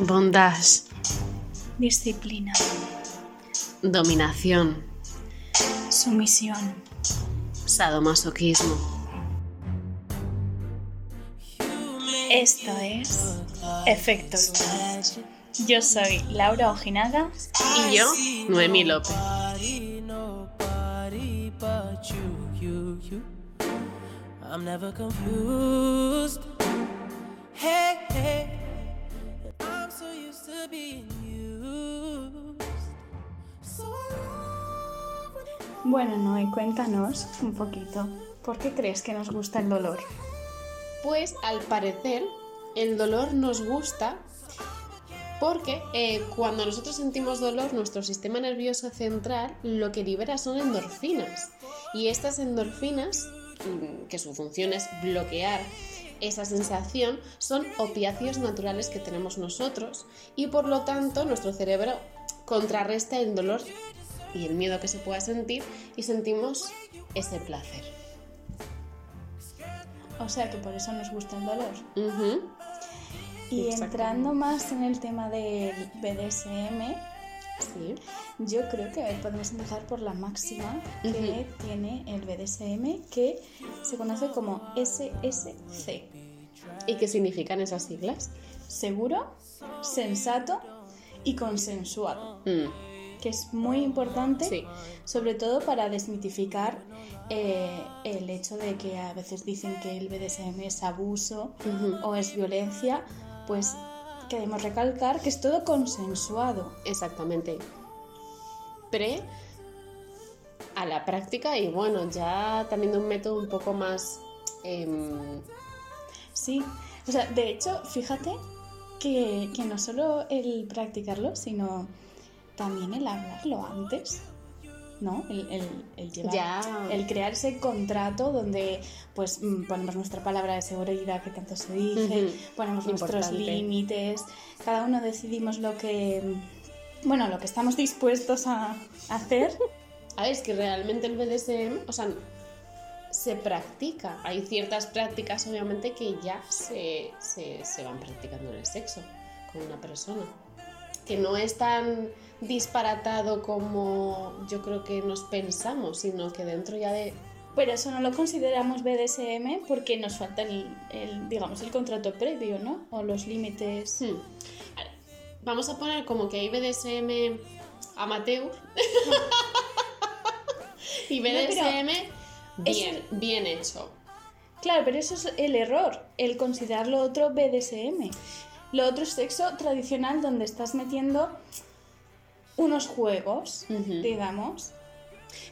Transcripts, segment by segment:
Bondage. Disciplina. Dominación. Sumisión. Sadomasoquismo. Esto es Efecto Luna. Yo soy Laura Ojinaga Y yo, Noemí López. I'm never confused. To being used. So Bueno, Noé, cuéntanos un poquito. ¿Por qué crees que nos gusta el dolor? Pues al parecer el dolor nos gusta porque eh, cuando nosotros sentimos dolor, nuestro sistema nervioso central lo que libera son endorfinas. Y estas endorfinas, mm, que su función es bloquear esa sensación, son opiáceos naturales que tenemos nosotros y por lo tanto nuestro cerebro contrarresta el dolor y el miedo que se pueda sentir y sentimos ese placer. O sea que por eso nos gusta el dolor. Y entrando más en el tema del BDSM, Sí. yo creo que podemos empezar por la máxima que tiene el BDSM, que se conoce como SSC. ¿Y qué significan esas siglas? Seguro, sensato y consensuado. Mm, que es muy importante, Sí. sobre todo para desmitificar eh, el hecho de que a veces dicen que el BDSM es abuso o es violencia, pues queremos recalcar que es todo consensuado. Exactamente. Pre a la práctica y bueno, ya también de un método un poco más... em, Sí, o sea, de hecho, fíjate que, que no solo el practicarlo, sino también el hablarlo antes. ¿No? El, el, el llevar- Ya. el crear ese contrato donde pues mm, ponemos nuestra palabra de seguridad que tanto se dice, ponemos nuestros Importante. límites, cada uno decidimos lo que bueno, lo que estamos dispuestos a hacer. A ver, es que realmente el BDSM, o sea, se practica. Hay ciertas prácticas, obviamente, que ya se, se, se van practicando en el sexo con una persona. Que no es tan disparatado como yo creo que nos pensamos, sino que dentro ya de... Pero eso no lo consideramos BDSM porque nos falta el, el, digamos, el contrato previo, ¿no? O los límites. Hmm. Vamos a poner como que hay BDSM amateur y BDSM bien, bien hecho. Claro, pero eso es el error, el considerar lo otro BDSM. Lo otro es sexo tradicional donde estás metiendo unos juegos, digamos.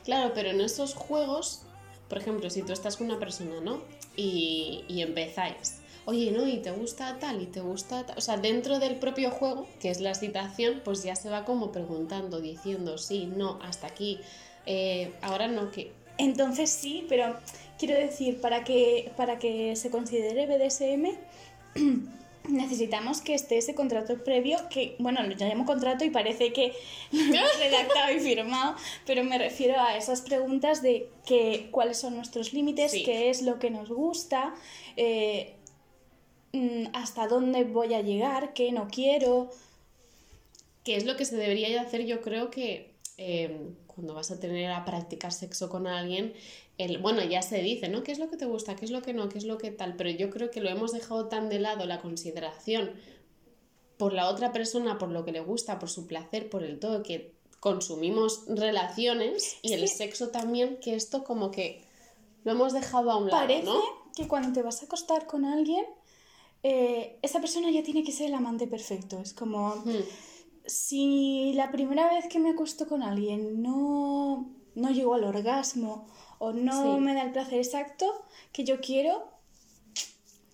Claro, pero en esos juegos, por ejemplo, si tú estás con una persona, ¿no? Y, y empezáis. Oye, ¿no? Y te gusta tal, y te gusta tal. O sea, dentro del propio juego, que es la excitación, pues ya se va como preguntando, diciendo, sí, no, hasta aquí. eh, ahora no, que. Entonces sí, pero quiero decir, para que, para que se considere BDSM necesitamos que esté ese contrato previo, que bueno, lo llamo contrato y parece que lo hemos redactado y firmado, pero me refiero a esas preguntas de que, cuáles son nuestros límites, Sí. qué es lo que nos gusta, eh, mm, hasta dónde voy a llegar, qué no quiero. que es lo que se debería de hacer, yo creo que eh, cuando vas a tener a practicar sexo con alguien, el, bueno, ya se dice, ¿no? ¿Qué es lo que te gusta? ¿Qué es lo que no? ¿Qué es lo que tal? Pero yo creo que lo hemos dejado tan de lado la consideración por la otra persona, por lo que le gusta, por su placer, por el todo, que consumimos relaciones y el Sí. sexo también, que esto como que lo hemos dejado a un lado, Parece ¿no? que cuando te vas a acostar con alguien, eh, esa persona ya tiene que ser el amante perfecto. Es como, Hmm. Si la primera vez que me acuesto con alguien no, no llego al orgasmo o no Sí. me da el placer exacto que yo quiero,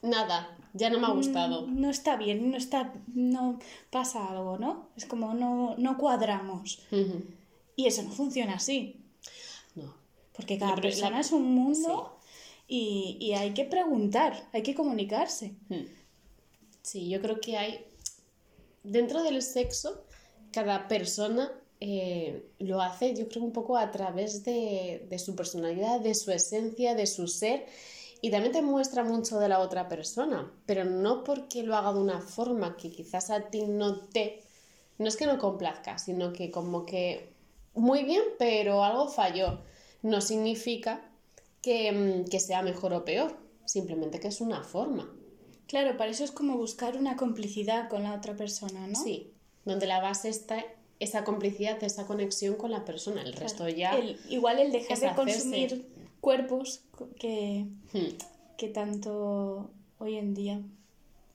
Nada, ya no me ha gustado. mm, no está bien, no, está, no pasa algo, ¿no? Es como no, no cuadramos. Y eso no funciona así, No. porque cada La pre- la- persona es un mundo y, y hay que preguntar, hay que comunicarse. Hmm. Sí, yo creo que hay. Dentro del sexo, cada persona eh, lo hace, yo creo, un poco a través de, de su personalidad, de su esencia, de su ser. Y también te muestra mucho de la otra persona, pero no porque lo haga de una forma que quizás a ti no te... No es que no complazca, sino que como que muy bien, pero algo falló. No significa que, mm, que sea mejor o peor, simplemente que es una forma. Claro, para eso es como buscar una complicidad con la otra persona, ¿no? Sí, donde la base está esa complicidad, esa conexión con la persona. El resto ya... El- igual el dejar de consumir cuerpos que, Hmm, que tanto hoy en día,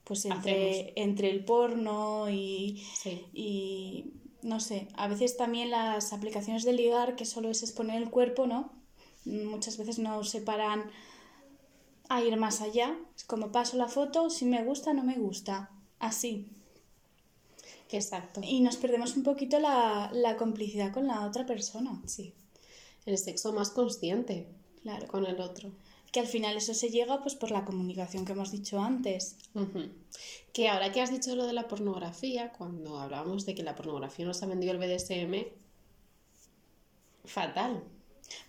pues Hacemos. entre, entre el porno y, sí. y no sé, a veces también las aplicaciones de ligar, que solo es exponer el cuerpo, ¿no? Muchas veces no se paran a ir más allá. Es como paso la foto, si me gusta, no me gusta. Así. Exacto. Y nos perdemos un poquito la, la complicidad con la otra persona. Sí. El sexo más consciente Claro. con el otro. Que al final eso se llega pues por la comunicación que hemos dicho antes. Que ahora que has dicho lo de la pornografía, cuando hablábamos de que la pornografía nos ha vendido el BDSM, fatal.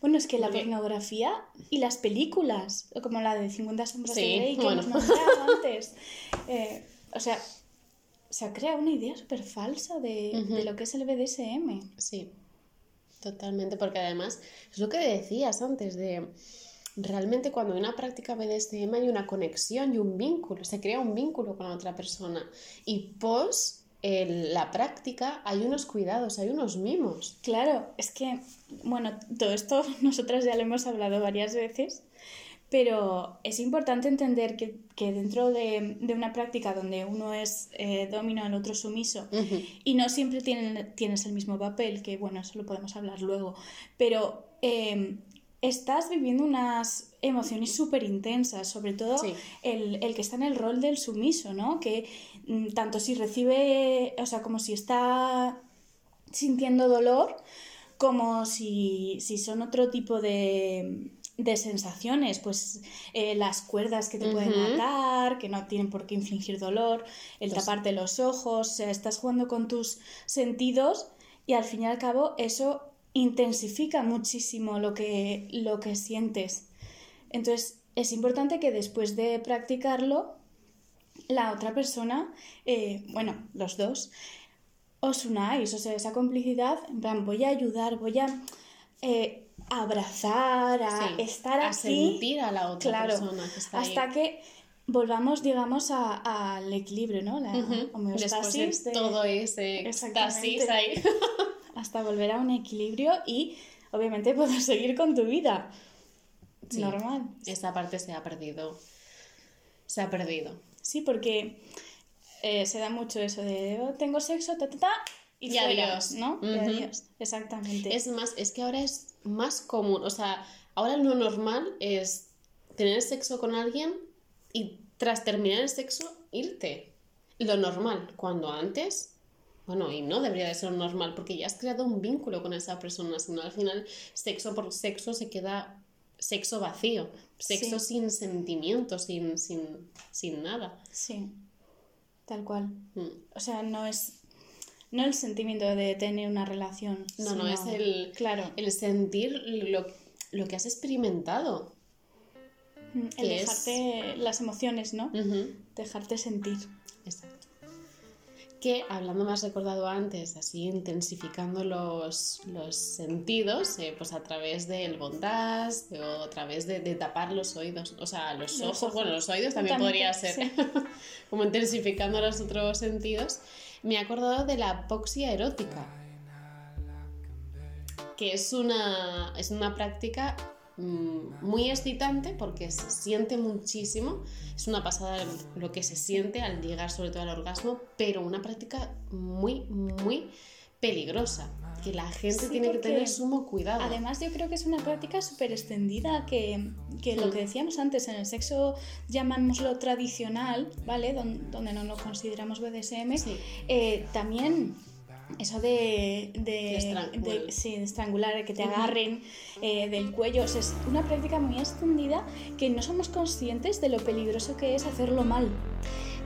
Bueno, es que la pornografía y las películas, como la de 50 sombras Sí, de Grey que bueno. hemos nombrado antes. eh, o sea, se ha creado una idea súper falsa de, de lo que es el BDSM. Sí, totalmente, porque además es lo que decías antes de realmente cuando hay una práctica BDSM hay una conexión y un vínculo, se crea un vínculo con la otra persona y pos el- la práctica hay unos cuidados, hay unos mimos. Claro, es que, bueno, todo esto nosotras ya lo hemos hablado varias veces, pero es importante entender que, que dentro de, de una práctica donde uno es eh, domino, el otro sumiso, y no siempre tienen, tienes el mismo papel, que bueno, eso lo podemos hablar luego, pero eh, estás viviendo unas emociones súper intensas, sobre todo Sí. el, el que está en el rol del sumiso, ¿no? Que mm, tanto si recibe, o sea, como si está sintiendo dolor, como si, si son otro tipo de, de sensaciones, pues eh, las cuerdas que te pueden atar, que no tienen por qué infligir dolor, el taparte los ojos, o sea, estás jugando con tus sentidos y al fin y al cabo eso intensifica muchísimo lo que, lo que sientes. Entonces es importante que después de practicarlo, la otra persona, eh, bueno, los dos, os unáis, o sea, esa complicidad, en plan, voy a ayudar, voy a eh, abrazar, a Sí, estar a aquí. sentir a la otra claro, persona que está hasta ahí. que volvamos, digamos, al equilibrio, ¿no? La Ujú. Después homeostasis. de de- todo ese éxtasis Exactamente. ahí. hasta volver a un equilibrio y obviamente poder seguir con tu vida. Sí. Normal. Esa parte se ha perdido. Se ha perdido. Sí, porque eh, se da mucho eso de "Oh, tengo sexo, ta, ta, ta, y, Y fuera", adiós. ¿no? Y adiós. Exactamente. Es más, es que ahora es más común. O sea, ahora lo normal es tener sexo con alguien y tras terminar el sexo irte. Lo normal. Cuando antes, bueno, y no debería de ser normal porque ya has creado un vínculo con esa persona. Si no, al final, sexo por sexo se queda sexo vacío. Sexo Sí. sin sentimiento, sin, sin, sin nada. Sí, tal cual. Mm. O sea, no es, no el sentimiento de tener una relación. No, no, es el, Claro, el sentir lo, lo que has experimentado. el que es- dejarte las emociones, ¿no? Dejarte sentir. Exacto. Que hablando más recordado antes, así intensificando los, los sentidos, eh, pues a través del bondage o a través de, de tapar los oídos, o sea, los, Los ojos, ojos. bueno, los oídos también, También, podría ser, sí. como intensificando los otros sentidos. Me he acordado de la apoxia erótica, que es una, es una práctica muy excitante porque se siente muchísimo. Es una pasada lo que se siente al llegar sobre todo al orgasmo, pero una práctica muy, muy peligrosa. Que la gente Sí, tiene que tener sumo cuidado. Además, yo creo que es una práctica súper extendida que, que lo Mm. que decíamos antes, en el sexo llamámoslo tradicional, ¿vale? Don- donde no lo consideramos BDSM, Sí. eh, también eso de, de, De estran- de- bueno. sí, de estrangular, que te agarren eh, del cuello, o sea, es una práctica muy extendida que no somos conscientes de lo peligroso que es hacerlo mal.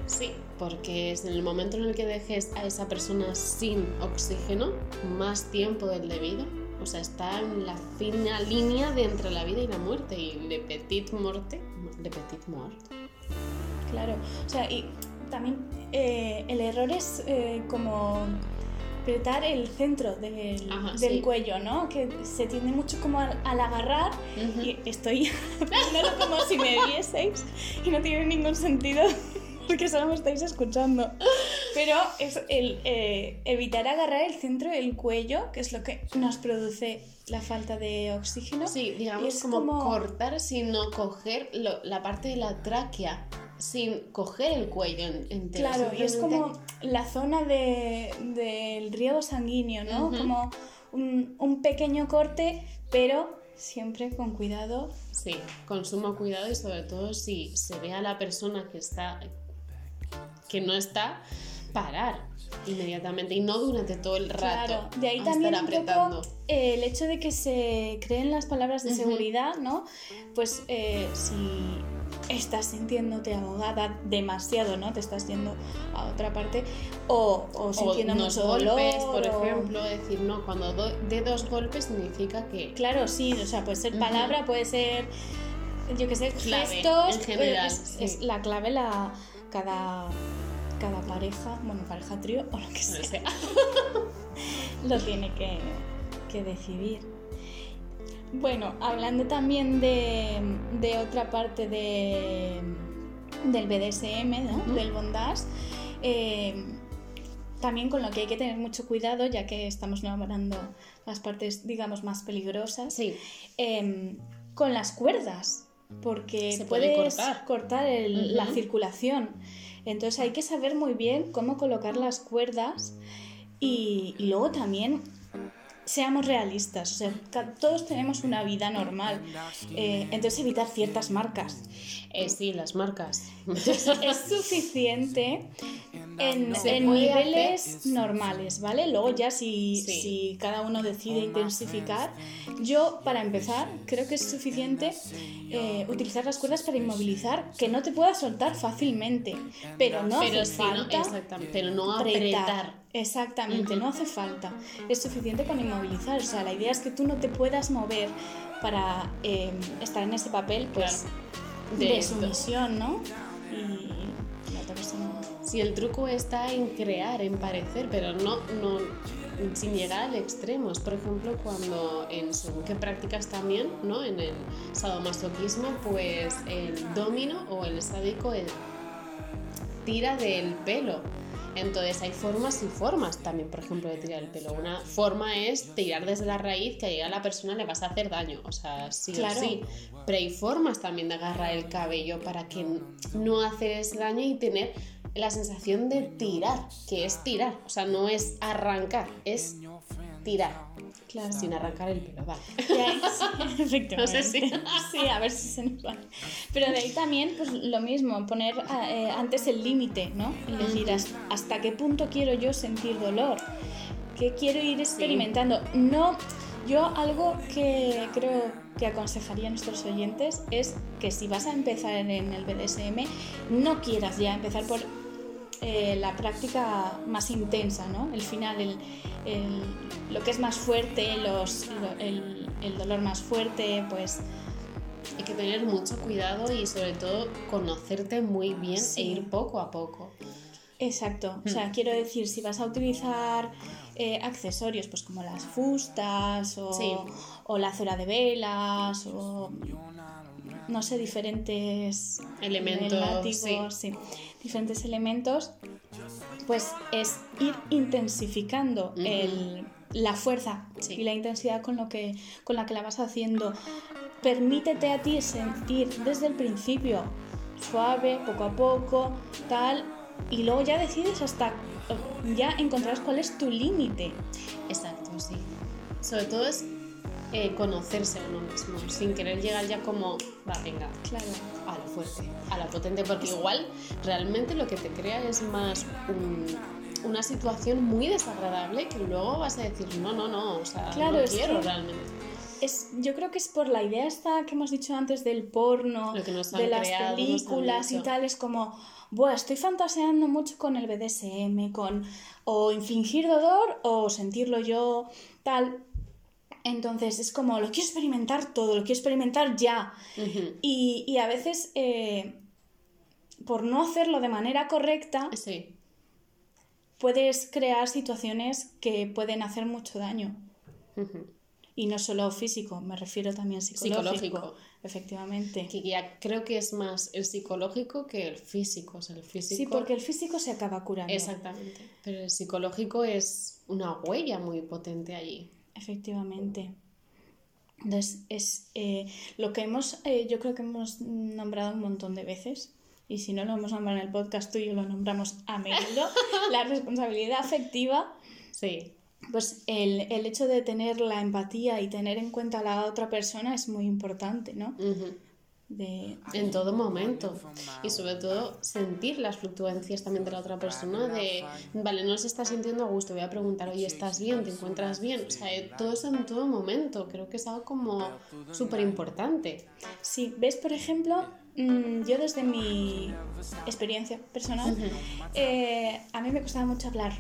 Sí, porque es en el momento en el que dejes a esa persona sin oxígeno, más tiempo del debido, o sea, está en la fina línea de entre la vida y la muerte, y le petit morte Le petit mort. Claro, o sea, y también eh, el error es eh, como apretar el centro del, Ajá, del sí. cuello, ¿no? Que se tiende mucho como al, al agarrar Ujú. y estoy como si me vieseis y no tiene ningún sentido porque solo me estáis escuchando. Pero es el eh, evitar agarrar el centro del cuello, que es lo que nos produce la falta de oxígeno. Sí, digamos como, como- cortar sino coger lo- la parte de la tráquea, sin coger el cuello en- entero. Claro, y es como la zona de- del riego sanguíneo, ¿no? Como un, un pequeño corte, pero siempre con cuidado. Sí, con sumo cuidado y sobre todo si se ve a la persona que está que no está, parar inmediatamente y no durante todo el rato. Claro, de ahí también un poco eh, el hecho de que se creen las palabras de seguridad, ¿no? Pues eh, si estás sintiéndote ahogada demasiado, ¿no? Te estás yendo a otra parte o, o O sintiendo unos mucho golpes, dolor, por o- ejemplo, decir no, cuando do- de dos golpes significa que Claro, sí, o sea, puede ser palabra, puede ser, yo qué sé, Clave, gestos. en general, Es, sí. es la clave, la, cada, cada pareja, bueno, pareja trío o lo que o sea, sea, lo tiene que, que decidir. Bueno, hablando también de, de otra parte de, del BDSM, ¿no? Del bondage, eh, también con lo que hay que tener mucho cuidado, ya que estamos nombrando las partes, digamos, más peligrosas, sí, em, con las cuerdas, porque Se puede puedes cortar. cortar el- la circulación. Entonces hay que saber muy bien cómo colocar las cuerdas y, y luego también seamos realistas, o sea, todos tenemos una vida normal, eh, entonces evitar ciertas marcas. eh, sí, las marcas. Es suficiente en, niveles hacer- normales, ¿vale? Luego ya si, Sí. si cada uno decide intensificar, yo para empezar creo que es suficiente eh, utilizar las cuerdas para inmovilizar, que no te puedas soltar fácilmente, pero no pero hace falta pero no apretar. apretar. Exactamente, no hace falta. Es suficiente con inmovilizar. O sea, la idea es que tú no te puedas mover para eh, estar en ese papel, pues, Claro. de, De- sumisión, ¿no? Y el truco está en crear, en parecer, pero no, no sin llegar al extremo. Por ejemplo, cuando en según qué prácticas también, ¿no? En el sadomasoquismo, pues el domino o el sádico tira del pelo. Entonces hay formas y formas también, por ejemplo, de tirar el pelo. Una forma es tirar desde la raíz que llega a la persona le vas a hacer daño, o sea, sí Claro. o sí. Pero hay formas también de agarrar el cabello para que no hacer ese daño y tener la sensación de tirar, que es tirar, o sea, no es arrancar, es tirar, Claro. sin arrancar el pelo, vale. Sí, efectivamente. No sé si- Sí, a ver si se nos va. Pero de ahí también, pues lo mismo, poner eh, antes el límite, ¿no? Es decir, hasta qué punto quiero yo sentir dolor, qué quiero ir experimentando. No, yo algo que creo que aconsejaría a nuestros oyentes es que si vas a empezar en el BDSM, no quieras ya empezar por eh, la práctica más intensa, ¿no? El final, el, el- lo que es más fuerte, los, lo- el, el dolor más fuerte, pues Hay que tener mucho cuidado y sobre todo conocerte muy bien Sí. e ir poco a poco. exacto. O sea, quiero decir, si vas a utilizar eh, accesorios, pues como las fustas o, Sí. o la cera de velas o no sé, diferentes Elementos, sí, diferentes elementos, pues es ir intensificando el- la fuerza Sí. y la intensidad con, lo que, con la que la vas haciendo. Permítete a ti sentir desde el principio suave, poco a poco, tal, y luego ya decides hasta ya encontrarás cuál es tu límite. Exacto, sí. Sobre todo es eh, conocerse a uno mismo, sin querer llegar ya como, va, venga, Claro. a lo fuerte, a lo potente, porque igual realmente lo que te crea es más un- una situación muy desagradable que luego vas a decir, no, no, no, o sea, Claro, no quiero que- realmente. Es, yo creo que es por la idea esta que hemos dicho antes del porno, de las creado, películas y tal, es como, Buah, estoy fantaseando mucho con el BDSM, con o infligir dolor o sentirlo yo, tal. Entonces es como, lo quiero experimentar todo, lo quiero experimentar ya. Y, y a veces, eh, por no hacerlo de manera correcta, Sí. puedes crear situaciones que pueden hacer mucho daño. Y no solo físico, me refiero también psicológico. Psicológico. Efectivamente. Que ya creo que es más el psicológico que el físico. O sea, el físico. Sí, porque el físico se acaba curando. Exactamente. Pero el psicológico es una huella muy potente allí. Efectivamente. Entonces, es eh, lo que hemos, eh, yo creo que hemos nombrado un montón de veces, y si no lo hemos nombrado en el podcast tuyo, lo nombramos a menudo, la responsabilidad afectiva, Sí. pues el, el hecho de tener la empatía y tener en cuenta a la otra persona es muy importante, ¿no? Ujú. De, En todo momento. Y sobre todo sentir las fluctuancias también de la otra persona. De, vale, no se está sintiendo a gusto. Voy a preguntar, oye, ¿estás bien? ¿Te encuentras bien? O sea, eh, todo eso en todo momento. Creo que es algo como súper importante. Sí, ves, por ejemplo, mm, yo desde mi experiencia personal, eh, a mí me costaba mucho hablar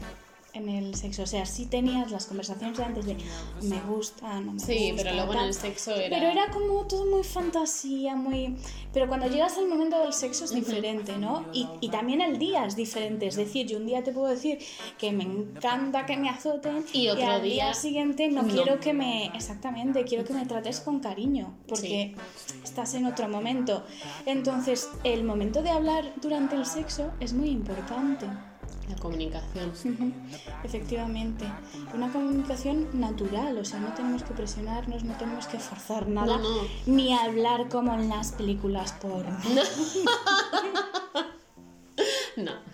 en el sexo. O sea, sí tenías las conversaciones de antes de me gusta, no me Sí, gusta. pero luego en el sexo era... Pero era como todo muy fantasía, muy... Pero cuando llegas al momento del sexo es diferente, ¿no? Y, y también el día es diferente. Es decir, yo un día te puedo decir que me encanta que me azoten Y otro al día, día siguiente no, no. quiero que me... Exactamente, quiero que me trates con cariño, porque estás en otro momento. Entonces, el momento de hablar durante el sexo es muy importante. La comunicación. Efectivamente. Una comunicación natural, o sea, no tenemos que presionarnos, no tenemos que forzar nada, No, no. ni hablar como en las películas porno. No.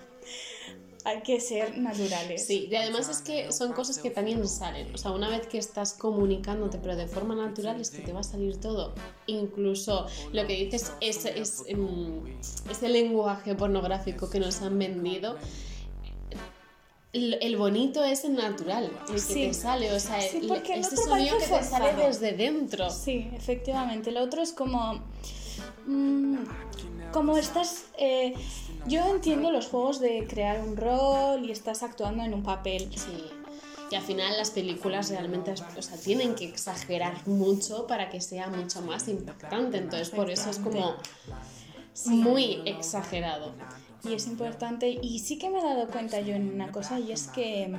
Hay que ser naturales. Sí, y además es que son cosas que también salen. O sea, una vez que estás comunicándote, pero de forma natural, es que te va a salir todo. Incluso lo que dices es, es, em, ese lenguaje pornográfico que nos han vendido. El, el bonito es el natural, el que Sí. te sale, o sea, Sí, porque el otro sonido que te sale desde dentro. Sí, efectivamente. Lo otro es como. mm, como estás. eh, yo entiendo los juegos de crear un rol y estás actuando en un papel. Sí. Y al final las películas realmente o sea, tienen que exagerar mucho para que sea mucho más impactante. Entonces, por eso es como muy exagerado. Y es importante, y sí que me he dado cuenta yo en una cosa, y es que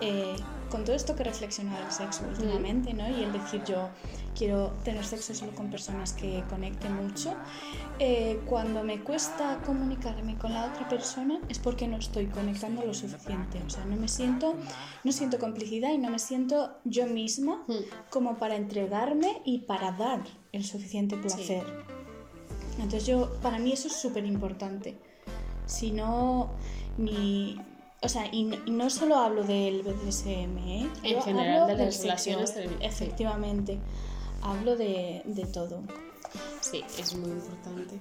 eh, con todo esto que he reflexionado del sexo últimamente, ¿no? Y el decir yo quiero tener sexo solo con personas que conecten mucho, eh, cuando me cuesta comunicarme con la otra persona es porque no estoy conectando lo suficiente. O sea, no me siento, no siento complicidad y no me siento yo misma Mm. como para entregarme y para dar el suficiente placer. Entonces yo, para mí eso es súper importante. Si no, mi... O sea, y no, y no solo hablo del BDSM, ¿eh? En general, de las sexo, relaciones del- Efectivamente. Hablo de, de todo. Sí, es muy importante.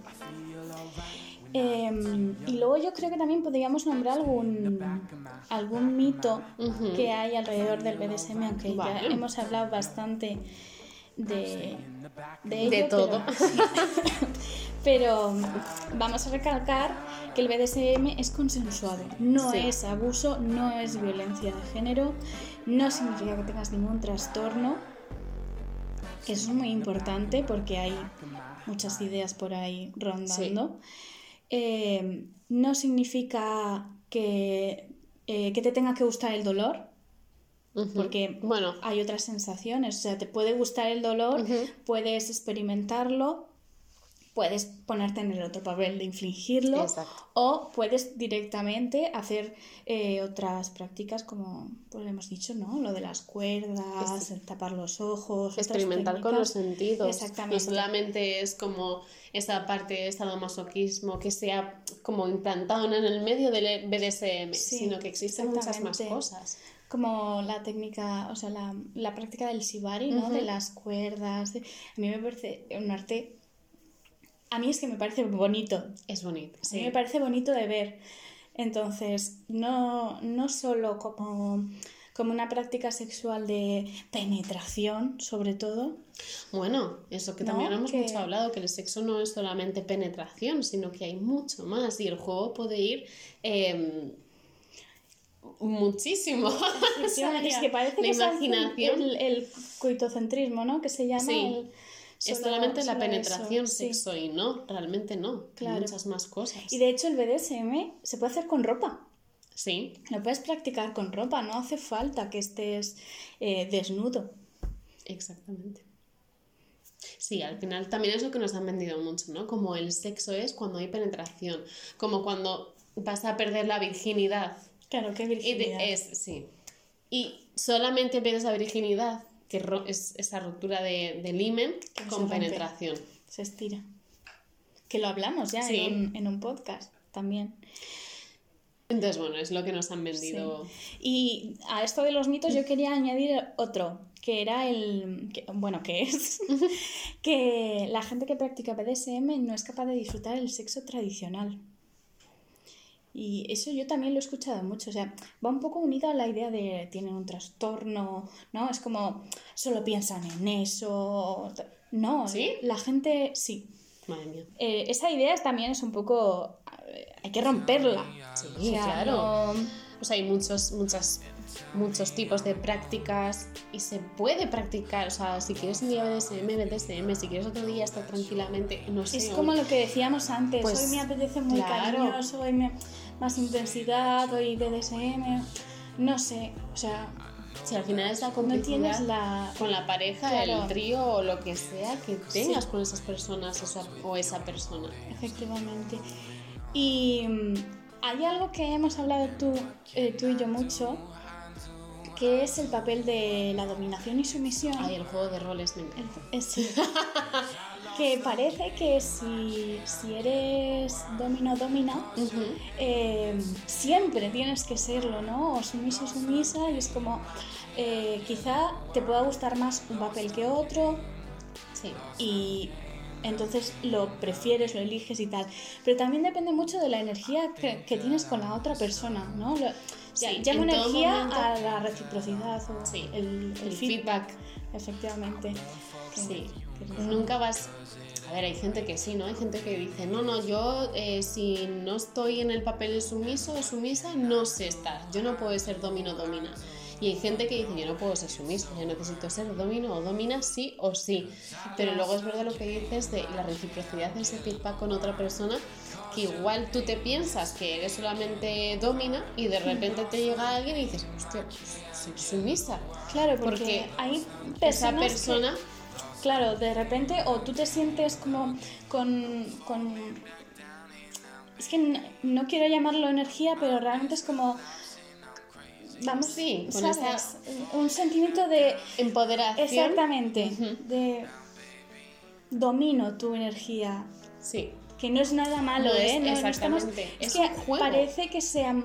Eh, y luego yo creo que también podríamos nombrar algún, algún mito que hay alrededor del BDSM, aunque ya hemos hablado bastante de, de, De ello, todo. Pero, pero vamos a recalcar que el BDSM es consensuado, no Sí. es abuso, no es violencia de género, no significa que tengas ningún trastorno. Eso es muy importante porque hay muchas ideas por ahí rondando. Eh, no significa que, eh, que te tenga que gustar el dolor, Porque Bueno, hay otras sensaciones. O sea, te puede gustar el dolor, puedes experimentarlo, puedes ponerte en el otro papel de infligirlo, Exacto. o puedes directamente hacer eh, otras prácticas como pues hemos dicho, ¿no? Lo de las cuerdas, el tapar los ojos, experimentar con los sentidos. Exactamente. No solamente es como esa parte de sadomasoquismo que se ha como implantado en el medio del BDSM, Sí, sino que existen muchas más cosas. Como la técnica, o sea, la, la práctica del shibari, ¿no? De las cuerdas. de- A mí me parece un arte... A mí es que me parece bonito. Es bonito. A mí me parece bonito de ver. Entonces, no, no solo como, como una práctica sexual de penetración, sobre todo. Bueno, eso que ¿No? también hemos Que- mucho hablado, que el sexo no es solamente penetración, sino que hay mucho más y el juego puede ir... eh, muchísimo. Es que parece la que imaginación el, el coitocentrismo, ¿no? Que se llama Sí. el- es solamente la penetración, eso, sí. sexo y no, realmente no. Hay muchas más cosas. Y de hecho el BDSM se puede hacer con ropa. Sí, Lo puedes practicar con ropa, no hace falta que estés eh, desnudo. exactamente. Sí, al final también es lo que nos han vendido mucho, ¿no? Como el sexo es cuando hay penetración, como cuando vas a perder la virginidad. Claro, qué Y de- virginidad. es, sí. Y solamente pierdes la virginidad, que ro- es esa ruptura de, Que se con penetración. Se estira. Que lo hablamos ya Sí. en, un, en un podcast también. Entonces, bueno, es lo que nos han vendido. Y a esto de los mitos yo quería añadir otro, que era el, que- bueno, que es que la gente que practica BDSM no es capaz de disfrutar el sexo tradicional. Y eso yo también lo he escuchado mucho, o sea, va un poco unido a la idea de tienen un trastorno, ¿no? Es como solo piensan en eso. No, ¿Sí? la gente sí. Madre mía. Eh, esa idea también es un poco... eh, hay que romperla. Sí, O sea, claro. no- O sea, hay muchos, muchas, muchos tipos de prácticas y se puede practicar. O sea, si quieres un día BDSM, BDSM. Si quieres otro día estar tranquilamente, no sé. Es como lo que decíamos antes, Pues, hoy me apetece muy claro. cariñoso, hoy me, más intensidad, hoy BDSM, no sé, o sea, Si al final es la no tienes la... con la pareja, Claro. el trío o lo que sea que tengas Sí. con esas personas esa- o esa persona. Efectivamente. Y mm, hay algo que hemos hablado tú, eh, tú y yo mucho, que es el papel de la dominación y sumisión. Ay, el juego de roles me encanta. Eh, sí. que parece que si, si eres domino-domina, eh, siempre tienes que serlo, ¿no? O sumiso, sumisa, y es como, eh, quizá te pueda gustar más un papel que otro, Sí. y entonces lo prefieres, lo eliges y tal. Pero también depende mucho de la energía que, que tienes con la otra persona, ¿no? Lo- ya- Sí, en todo energía momento- a la reciprocidad o Sí, el, el el feedback, feedback. efectivamente. Sí, nunca vas... A ver, hay gente que sí, ¿no? Hay gente que dice, no, no, yo eh, si no estoy en el papel de sumiso o sumisa, no sé estar. Yo no puedo ser domino domina. Y hay gente que dice, yo no puedo ser sumiso, yo necesito ser domino o domina sí o sí. Pero luego es verdad lo que dices de la reciprocidad de ese feedback con otra persona, que igual tú te piensas que eres solamente domina y de repente te llega alguien y dices, hostia, pues soy sumisa. Claro, porque, Porque hay Esa personas que- persona... Claro, de repente, o tú te sientes como con. con es que no quiero llamarlo energía, pero realmente es como. Vamos, Sí, con ¿sabes? esa- Un sentimiento de. Empoderación. Exactamente, de. Domino tu energía. Sí. Que no es nada malo, No es- ¿eh? No, no estamos- exactamente, es que juego. parece que se ha,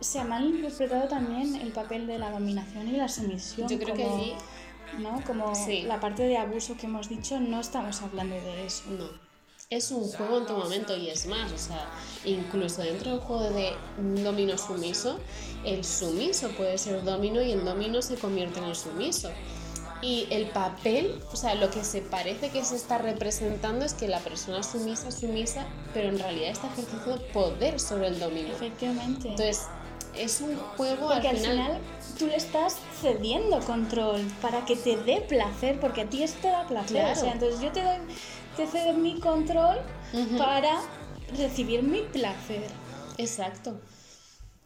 se ha malinterpretado también el papel de la dominación y la sumisión. Yo creo que allí ¿no? Como Sí. la parte de abuso que hemos dicho, no estamos hablando de eso. no. Es un juego en tu momento y es más, o sea, incluso dentro del juego de domino sumiso, el sumiso puede ser domino y el domino se convierte en el sumiso. Y el papel, o sea, lo que se parece que se está representando es que la persona sumisa, sumisa, pero en realidad está ejerciendo poder sobre el domino. Efectivamente. Entonces, es un juego porque al al final, final tú le estás cediendo control para que te dé placer, porque a ti esto te da placer. Claro. O sea, entonces yo te doy, te cedo mi control para recibir mi placer. Exacto.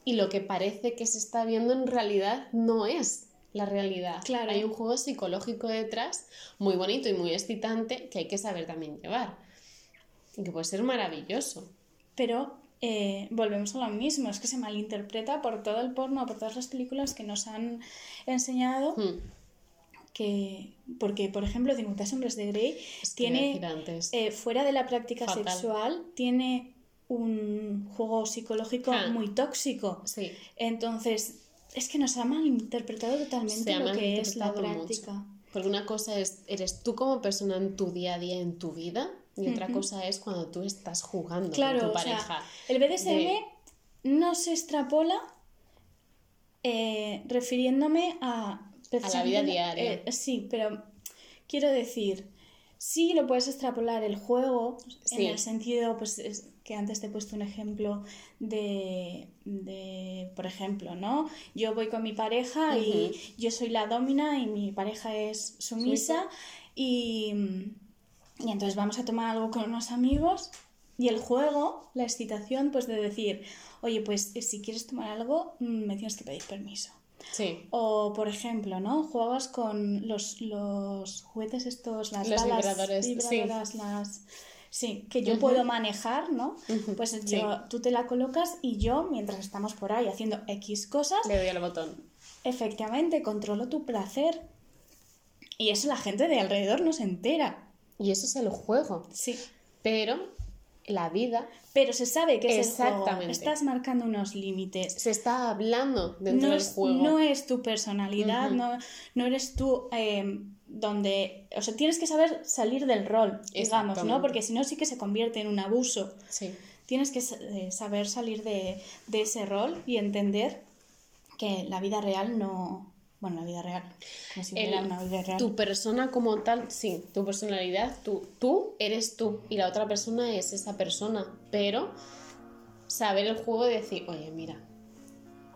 Y lo que parece que se está viendo en realidad no es la realidad. Claro. Hay un juego psicológico detrás muy bonito y muy excitante que hay que saber también llevar. Y que puede ser maravilloso. Pero eh, volvemos a lo mismo, es que se malinterpreta por todo el porno, por todas las películas que nos han enseñado. Hmm. que porque por ejemplo 50 sombras de Grey Es tiene eh, fuera de la práctica Fatal. sexual tiene un juego psicológico Ah. muy tóxico Sí, entonces es que nos ha malinterpretado totalmente lo que es la práctica mucho. Porque una cosa es, eres tú como persona en tu día a día, en tu vida, y otra cosa es cuando tú estás jugando claro con tu o sea, pareja. el BDSM de- no se extrapola eh, refiriéndome a A la vida diaria. eh, sí pero quiero decir sí lo puedes extrapolar el juego Sí. en el sentido pues es- que antes te he puesto un ejemplo de, de, por ejemplo, ¿no? Yo voy con mi pareja y yo soy la domina y mi pareja es sumisa y, y entonces vamos a tomar algo con unos amigos y el juego, la excitación, pues de decir, oye, pues si quieres tomar algo, mm, me tienes que pedir permiso. Sí. O, por ejemplo, ¿no? Juegas con los, los juguetes estos, las Los balas vibradores, sí. vibradoras, las... Sí, que yo puedo manejar, ¿no? Pues sí. tú te la colocas y yo, mientras estamos por ahí haciendo X cosas, Le doy al botón. efectivamente controlo tu placer. Y eso la gente de alrededor no se entera. Y eso es el juego. Sí. Pero la vida Pero se sabe que es el juego. Exactamente. Estás marcando unos límites. se está hablando dentro no del es, juego. no es tu personalidad, no, no eres tú eh, donde... O sea, tienes que saber salir del rol, digamos, Exactamente. ¿no? Porque si no sí que se convierte en un abuso. Sí. Tienes que eh, saber salir de, de ese rol y entender que la vida real no... Bueno, la vida real, como si fuera El- una vida real. Tu persona como tal, sí, tu personalidad, tú, tú eres tú y la otra persona es esa persona, pero saber el juego y decir, oye, mira,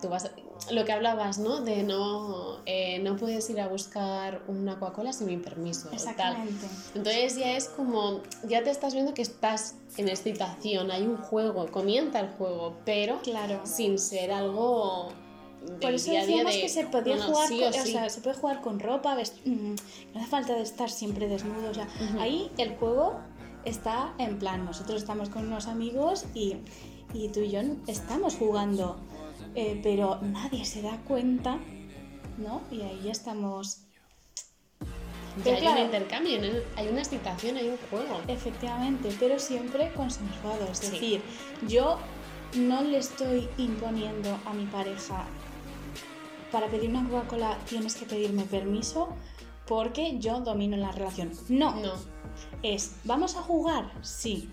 tú vas a- lo que hablabas, ¿no? De no, eh, no puedes ir a buscar una Coca-Cola sin mi permiso. tal. Exactamente. Entonces ya es como, ya te estás viendo que estás en excitación, hay un juego, comienza el juego, pero Claro. sin ser algo Por eso día decíamos de, que se podía jugar, sí con- o o sí. sea, se puede jugar con ropa, mm, no hace falta de estar siempre desnudo, o sea, ahí el juego está en plan, nosotros estamos con unos amigos y, y tú y yo estamos jugando, eh, pero nadie se da cuenta, ¿no? Y ahí ya estamos, Ya Pero hay claro. un intercambio, ¿no? hay una excitación, hay un juego. efectivamente, pero siempre consensuado, es Sí. decir, yo no le estoy imponiendo a mi pareja para pedir una Coca-Cola tienes que pedirme permiso porque yo domino la relación. No, No, es ¿vamos a jugar? Sí.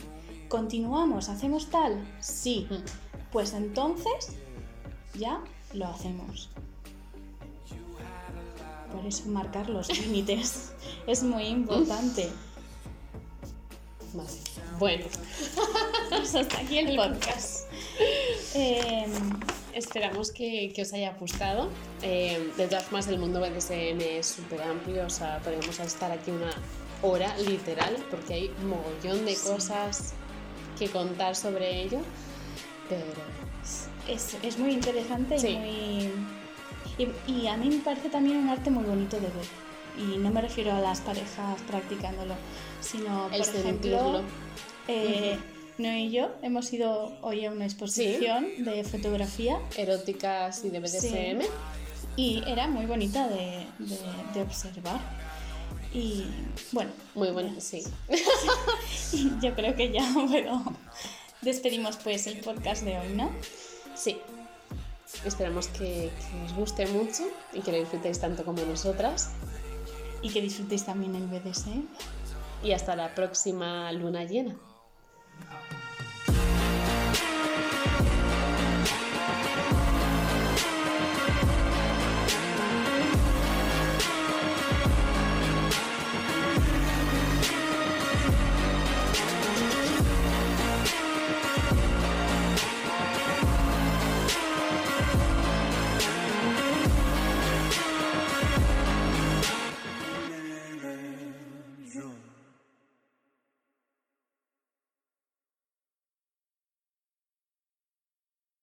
¿Continuamos? ¿Hacemos tal? Sí. Mm. Pues entonces ya lo hacemos. Por eso marcar los límites es muy importante. vale. Bueno, Pues hasta aquí el podcast. Eh, esperamos que, que os haya gustado. Eh, de todas formas, el mundo BDSM es súper amplio, o sea, podemos estar aquí una hora literal, porque hay un mogollón de Sí. cosas que contar sobre ello. Pero es, es muy interesante Sí. y muy... Y, y a mí me parece también un arte muy bonito de ver. Y no me refiero a las parejas practicándolo, sino, El por ejemplo, eh, Noé y yo hemos ido hoy a una exposición de fotografía eróticas y de BDSM. y era muy bonita de, de- de observar. Y bueno, Muy bueno, sí. yo creo que ya puedo... Despedimos pues el podcast de hoy, ¿no? Sí. Esperamos que, que os guste mucho y que lo disfrutéis tanto como nosotras. Y que disfrutéis también el BDSM. Y hasta la próxima luna llena. Oh.